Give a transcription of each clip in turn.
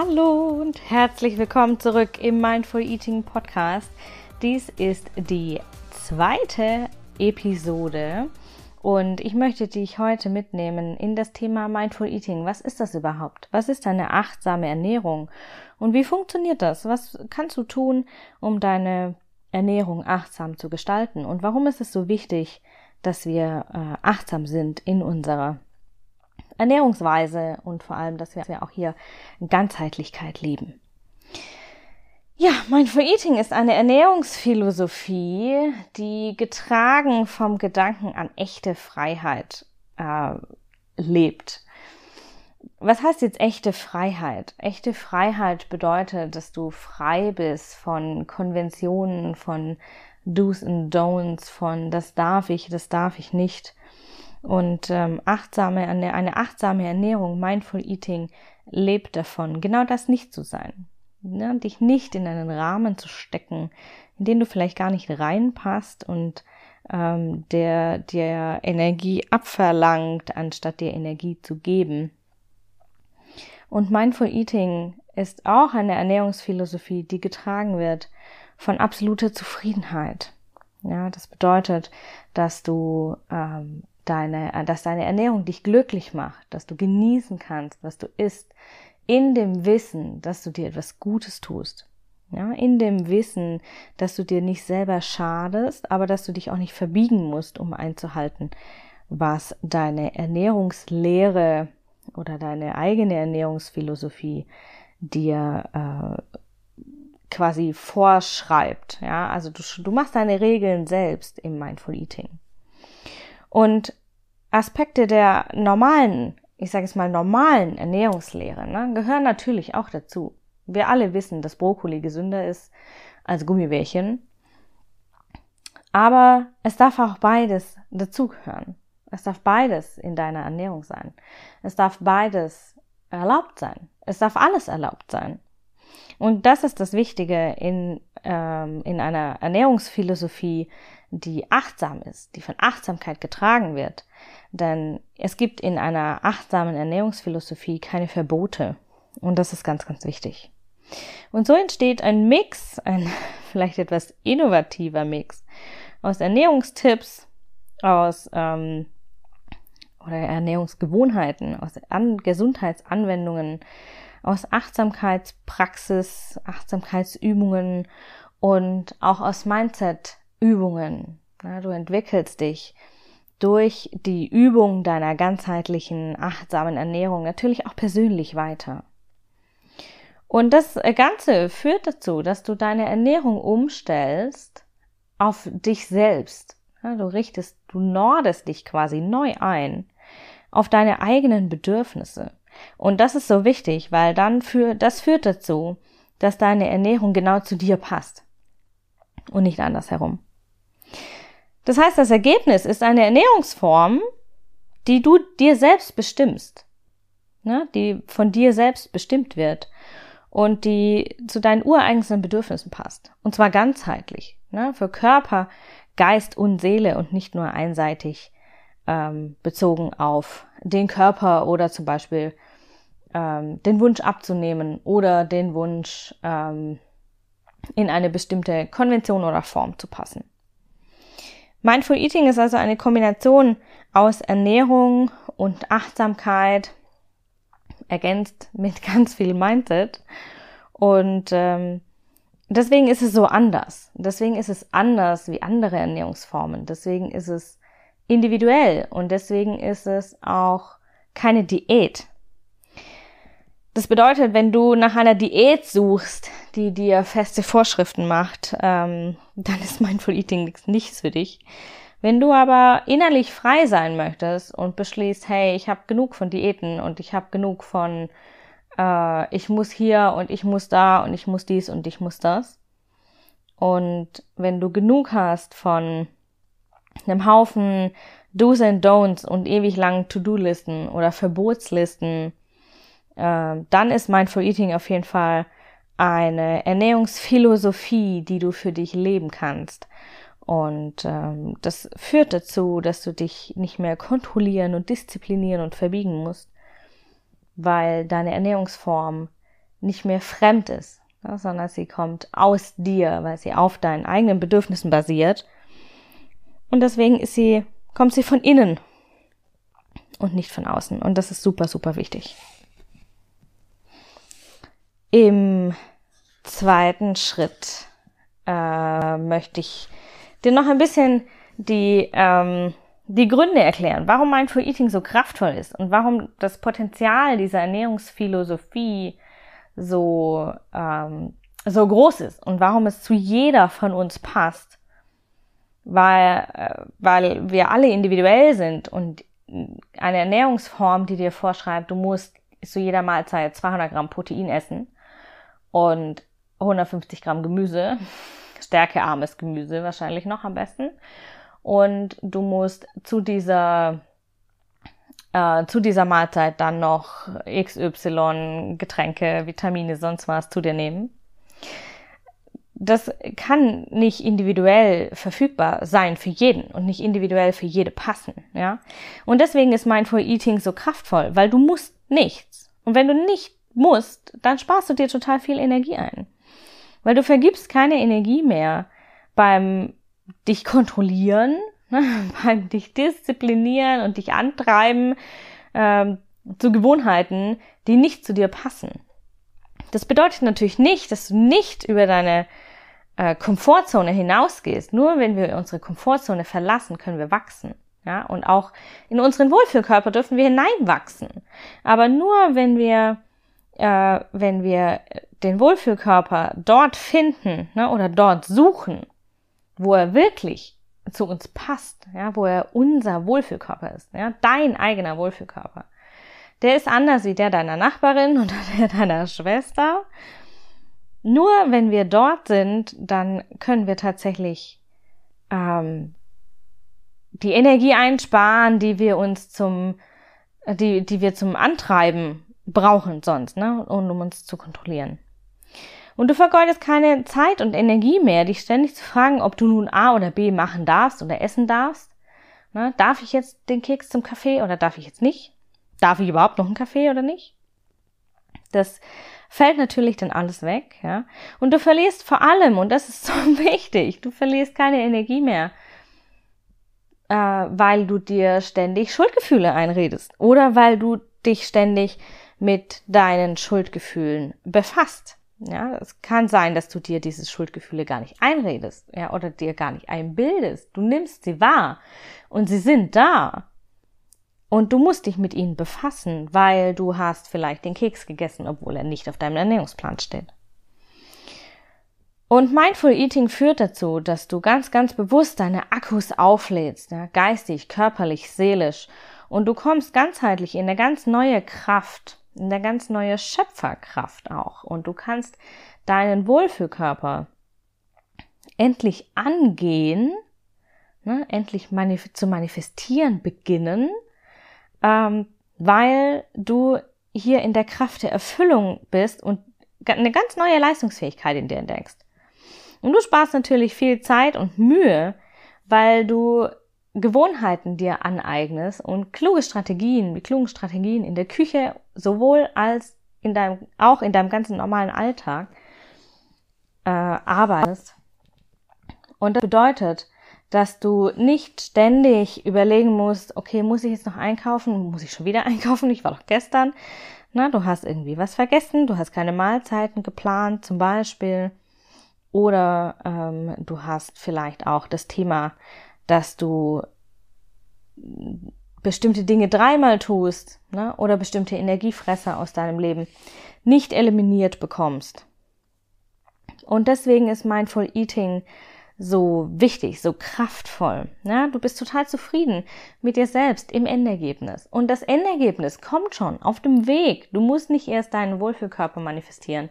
Hallo und herzlich willkommen zurück im Mindful Eating Podcast. Dies ist die zweite Episode und ich möchte dich heute mitnehmen in das Thema Mindful Eating. Was ist das überhaupt? Was ist eine achtsame Ernährung? Und wie funktioniert das? Was kannst du tun, um deine Ernährung achtsam zu gestalten? Und warum ist es so wichtig, dass wir äh, achtsam sind in unserer Ernährungsweise und vor allem, dass wir auch hier Ganzheitlichkeit leben. Ja, Mindful Eating ist eine Ernährungsphilosophie, die getragen vom Gedanken an echte Freiheit äh, lebt. Was heißt jetzt echte Freiheit? Echte Freiheit bedeutet, dass du frei bist von Konventionen, von Do's und Don'ts, von das darf ich, das darf ich nicht. Und ähm, achtsame, eine, eine achtsame Ernährung, Mindful Eating, lebt davon, genau das nicht zu sein. Ne? Dich nicht in einen Rahmen zu stecken, in den du vielleicht gar nicht reinpasst und ähm, der dir Energie abverlangt, anstatt dir Energie zu geben. Und Mindful Eating ist auch eine Ernährungsphilosophie, die getragen wird von absoluter Zufriedenheit. Ja, das bedeutet, dass du ähm, deine, äh, dass deine Ernährung dich glücklich macht, dass du genießen kannst, was du isst, in dem Wissen, dass du dir etwas Gutes tust. Ja, in dem Wissen, dass du dir nicht selber schadest, aber dass du dich auch nicht verbiegen musst, um einzuhalten, was deine Ernährungslehre oder deine eigene Ernährungsphilosophie dir äh, quasi vorschreibt. Ja, also du, du machst deine Regeln selbst im Mindful Eating. Und Aspekte der normalen, ich sage es mal normalen Ernährungslehre, ne, gehören natürlich auch dazu. Wir alle wissen, dass Brokkoli gesünder ist als Gummibärchen. Aber es darf auch beides dazugehören. Es darf beides in deiner Ernährung sein. Es darf beides erlaubt sein. Es darf alles erlaubt sein. Und das ist das Wichtige in, ähm, in einer Ernährungsphilosophie, die achtsam ist, die von Achtsamkeit getragen wird. Denn es gibt in einer achtsamen Ernährungsphilosophie keine Verbote. Und das ist ganz, ganz wichtig. Und so entsteht ein Mix, ein vielleicht etwas innovativer Mix aus Ernährungstipps, aus ähm, oder Ernährungsgewohnheiten, aus An Gesundheitsanwendungen, aus Achtsamkeitspraxis, Achtsamkeitsübungen und auch aus Mindset-Übungen. Ja, du entwickelst dich durch die Übung deiner ganzheitlichen, achtsamen Ernährung natürlich auch persönlich weiter. Und das Ganze führt dazu, dass du deine Ernährung umstellst auf dich selbst. Ja, du richtest, du nordest dich quasi neu ein auf deine eigenen Bedürfnisse. Und das ist so wichtig, weil dann für, das führt dazu, dass deine Ernährung genau zu dir passt und nicht andersherum. Das heißt, das Ergebnis ist eine Ernährungsform, die du dir selbst bestimmst, ne? die von dir selbst bestimmt wird und die zu deinen ureigensten Bedürfnissen passt. Und zwar ganzheitlich, ne? für Körper, Geist und Seele und nicht nur einseitig ähm, bezogen auf den Körper oder zum Beispiel ähm, den Wunsch abzunehmen oder den Wunsch ähm, in eine bestimmte Konvention oder Form zu passen. Mindful Eating ist also eine Kombination aus Ernährung und Achtsamkeit, ergänzt mit ganz viel Mindset. Und ähm, deswegen ist es so anders. Deswegen ist es anders wie andere Ernährungsformen. Deswegen ist es individuell und deswegen ist es auch keine Diät. Das bedeutet, wenn du nach einer Diät suchst, die dir feste Vorschriften macht, ähm, dann ist Mindful Eating nichts für dich, Wenn du aber innerlich frei sein möchtest und beschließt, hey, ich habe genug von Diäten und ich habe genug von, äh, ich muss hier und ich muss da und ich muss dies und ich muss das. Und wenn du genug hast von einem Haufen Do's and Don'ts und ewig langen To-Do-Listen oder Verbotslisten, äh, dann ist Mindful Eating auf jeden Fall eine Ernährungsphilosophie, die du für dich leben kannst. Und ähm, das führt dazu, dass du dich nicht mehr kontrollieren und disziplinieren und verbiegen musst, weil deine Ernährungsform nicht mehr fremd ist, ja, sondern sie kommt aus dir, weil sie auf deinen eigenen Bedürfnissen basiert. Und deswegen ist sie, kommt sie von innen und nicht von außen. Und das ist super, super wichtig. Im zweiten Schritt äh, möchte ich dir noch ein bisschen die, ähm, die Gründe erklären, warum Mindful Eating so kraftvoll ist und warum das Potenzial dieser Ernährungsphilosophie so, ähm, so groß ist und warum es zu jeder von uns passt. Weil, äh, weil wir alle individuell sind und eine Ernährungsform, die dir vorschreibt, du musst zu jeder Mahlzeit 200 Gramm Protein essen und 150 Gramm Gemüse, stärkearmes Gemüse wahrscheinlich noch am besten. Und du musst zu dieser äh, zu dieser Mahlzeit dann noch XY Getränke, Vitamine, sonst was zu dir nehmen. Das kann nicht individuell verfügbar sein für jeden und nicht individuell für jede passen, ja. Und deswegen ist Mindful Eating so kraftvoll, weil du musst nichts. Und wenn du nicht musst, dann sparst du dir total viel Energie ein. Weil du vergibst keine Energie mehr beim dich kontrollieren, ne, beim dich disziplinieren und dich antreiben ähm, zu Gewohnheiten, die nicht zu dir passen. Das bedeutet natürlich nicht, dass du nicht über deine äh, Komfortzone hinausgehst. Nur wenn wir unsere Komfortzone verlassen, können wir wachsen. Ja, und auch in unseren Wohlfühlkörper dürfen wir hineinwachsen. Aber nur wenn wir, äh, wenn wir den Wohlfühlkörper dort finden ne, oder dort suchen, wo er wirklich zu uns passt, ja, wo er unser Wohlfühlkörper ist, ja, dein eigener Wohlfühlkörper. Der ist anders wie der deiner Nachbarin oder der deiner Schwester. Nur wenn wir dort sind, dann können wir tatsächlich ähm, die Energie einsparen, die wir uns zum, die, die wir zum Antreiben brauchen sonst, ne, und um uns zu kontrollieren. Und du vergeudest keine Zeit und Energie mehr, dich ständig zu fragen, ob du nun A oder B machen darfst oder essen darfst. Ne? Darf ich jetzt den Keks zum Kaffee oder darf ich jetzt nicht? Darf ich überhaupt noch einen Kaffee oder nicht? Das fällt natürlich dann alles weg, ja. Und du verlierst vor allem, und das ist so wichtig, du verlierst keine Energie mehr, äh, weil du dir ständig Schuldgefühle einredest oder weil du dich ständig mit deinen Schuldgefühlen befasst. Ja, es kann sein, dass du dir diese Schuldgefühle gar nicht einredest, ja, oder dir gar nicht einbildest. Du nimmst sie wahr und sie sind da. Und du musst dich mit ihnen befassen, weil du hast vielleicht den Keks gegessen, obwohl er nicht auf deinem Ernährungsplan steht. Und Mindful Eating führt dazu, dass du ganz, ganz bewusst deine Akkus auflädst, ja, geistig, körperlich, seelisch. Und du kommst ganzheitlich in eine ganz neue Kraft eine ganz neue Schöpferkraft auch. Und du kannst deinen Wohlfühlkörper endlich angehen, ne, endlich manif zu manifestieren beginnen, ähm, weil du hier in der Kraft der Erfüllung bist und eine ganz neue Leistungsfähigkeit in dir entdeckst. Und du sparst natürlich viel Zeit und Mühe, weil du Gewohnheiten dir aneignest und kluge Strategien, mit klugen Strategien in der Küche sowohl als in deinem, auch in deinem ganzen normalen Alltag äh, arbeitest. Und das bedeutet, dass du nicht ständig überlegen musst, okay, muss ich jetzt noch einkaufen? Muss ich schon wieder einkaufen? Ich war doch gestern. Na, du hast irgendwie was vergessen, du hast keine Mahlzeiten geplant, zum Beispiel. Oder ähm, du hast vielleicht auch das Thema, dass du bestimmte Dinge dreimal tust ne, oder bestimmte Energiefresser aus deinem Leben nicht eliminiert bekommst. Und deswegen ist Mindful Eating so wichtig, so kraftvoll. Ja, du bist total zufrieden mit dir selbst im Endergebnis. Und das Endergebnis kommt schon auf dem Weg. Du musst nicht erst deinen Wohlfühlkörper manifestieren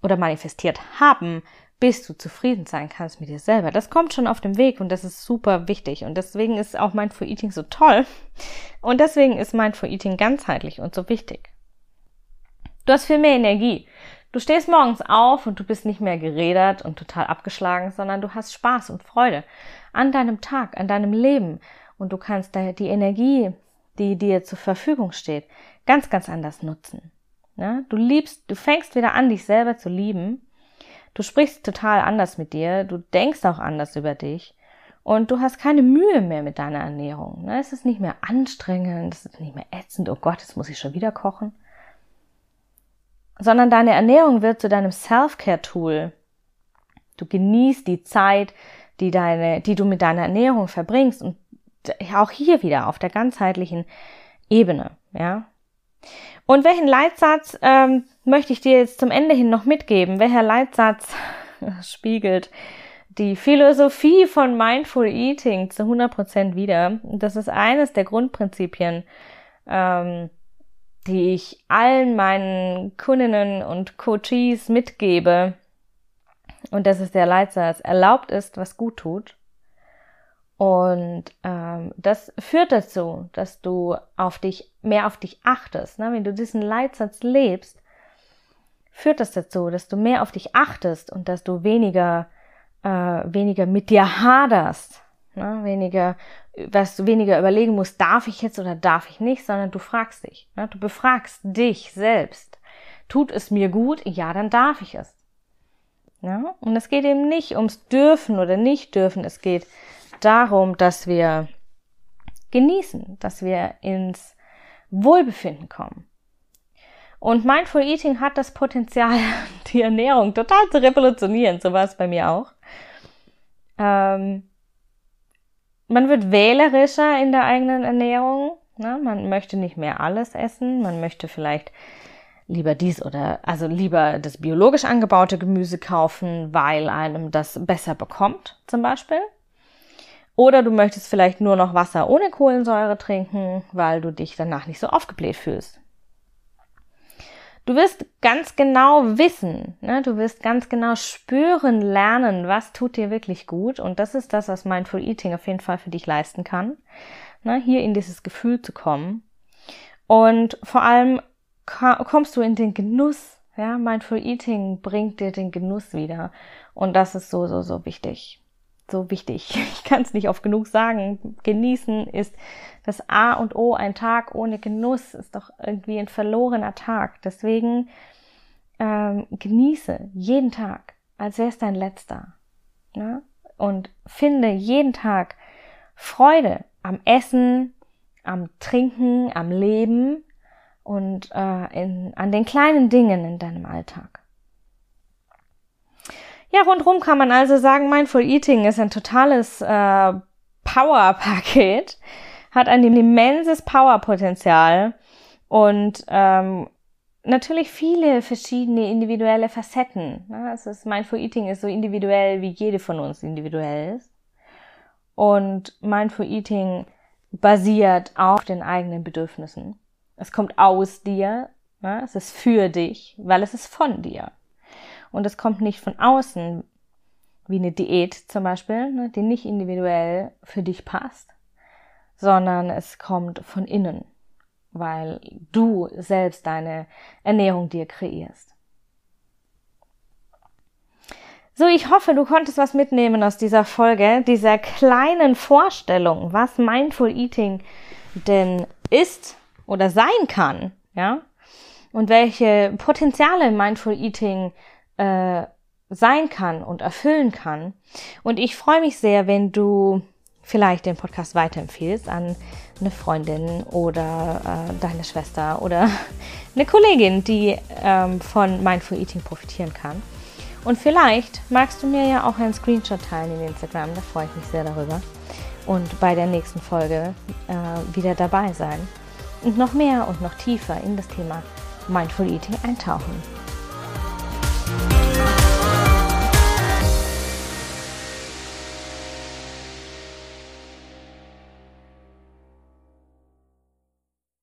oder manifestiert haben, bis du zufrieden sein kannst mit dir selber. Das kommt schon auf dem Weg und das ist super wichtig. Und deswegen ist auch Mindful Eating so toll. Und deswegen ist Mindful Eating ganzheitlich und so wichtig. Du hast viel mehr Energie. Du stehst morgens auf und du bist nicht mehr geredert und total abgeschlagen, sondern du hast Spaß und Freude an deinem Tag, an deinem Leben und du kannst die Energie, die dir zur Verfügung steht, ganz, ganz anders nutzen. Ja, du liebst, du fängst wieder an, dich selber zu lieben. Du sprichst total anders mit dir. Du denkst auch anders über dich. Und du hast keine Mühe mehr mit deiner Ernährung. Ne? Es ist nicht mehr anstrengend, es ist nicht mehr ätzend. Oh Gott, jetzt muss ich schon wieder kochen sondern deine Ernährung wird zu deinem Self-Care-Tool. Du genießt die Zeit, die deine, die du mit deiner Ernährung verbringst und auch hier wieder auf der ganzheitlichen Ebene, ja. Und welchen Leitsatz ähm, möchte ich dir jetzt zum Ende hin noch mitgeben? Welcher Leitsatz spiegelt die Philosophie von Mindful Eating zu 100% wieder? Das ist eines der Grundprinzipien, ähm, die ich allen meinen Kundinnen und Coaches mitgebe. Und das ist der Leitsatz, erlaubt ist, was gut tut. Und ähm, das führt dazu, dass du auf dich mehr auf dich achtest. Ne? Wenn du diesen Leitsatz lebst, führt das dazu, dass du mehr auf dich achtest und dass du weniger äh, weniger mit dir haderst, ne? weniger was du weniger überlegen musst, darf ich jetzt oder darf ich nicht, sondern du fragst dich. Ne? Du befragst dich selbst. Tut es mir gut? Ja, dann darf ich es. Ja? Und es geht eben nicht ums Dürfen oder nicht dürfen. Es geht darum, dass wir genießen, dass wir ins Wohlbefinden kommen. Und Mindful Eating hat das Potenzial, die Ernährung total zu revolutionieren. So war es bei mir auch. Ähm, man wird wählerischer in der eigenen Ernährung. Ne? Man möchte nicht mehr alles essen. Man möchte vielleicht lieber dies oder also lieber das biologisch angebaute Gemüse kaufen, weil einem das besser bekommt, zum Beispiel. Oder du möchtest vielleicht nur noch Wasser ohne Kohlensäure trinken, weil du dich danach nicht so aufgebläht fühlst. Du wirst ganz genau wissen, ne? du wirst ganz genau spüren, lernen, was tut dir wirklich gut. Und das ist das, was Mindful Eating auf jeden Fall für dich leisten kann, ne? hier in dieses Gefühl zu kommen. Und vor allem kommst du in den Genuss. Ja, Mindful Eating bringt dir den Genuss wieder. Und das ist so, so, so wichtig so wichtig. Ich kann es nicht oft genug sagen. Genießen ist das A und O. Ein Tag ohne Genuss ist doch irgendwie ein verlorener Tag. Deswegen ähm, genieße jeden Tag, als wäre es dein letzter. Ne? Und finde jeden Tag Freude am Essen, am Trinken, am Leben und äh, in, an den kleinen Dingen in deinem Alltag. Ja, rundrum kann man also sagen, Mindful Eating ist ein totales äh, Power-Paket, hat ein immenses Power-Potenzial und ähm, natürlich viele verschiedene individuelle Facetten. Ne? Also das Mindful Eating ist so individuell, wie jede von uns individuell ist. Und Mindful Eating basiert auf den eigenen Bedürfnissen. Es kommt aus dir, ne? es ist für dich, weil es ist von dir. Und es kommt nicht von außen, wie eine Diät zum Beispiel, ne, die nicht individuell für dich passt, sondern es kommt von innen, weil du selbst deine Ernährung dir kreierst. So, ich hoffe, du konntest was mitnehmen aus dieser Folge, dieser kleinen Vorstellung, was Mindful Eating denn ist oder sein kann, ja, und welche Potenziale Mindful Eating äh, sein kann und erfüllen kann. Und ich freue mich sehr, wenn du vielleicht den Podcast weiterempfehlst an eine Freundin oder äh, deine Schwester oder eine Kollegin, die ähm, von Mindful Eating profitieren kann. Und vielleicht magst du mir ja auch einen Screenshot teilen in Instagram, da freue ich mich sehr darüber. Und bei der nächsten Folge äh, wieder dabei sein und noch mehr und noch tiefer in das Thema Mindful Eating eintauchen.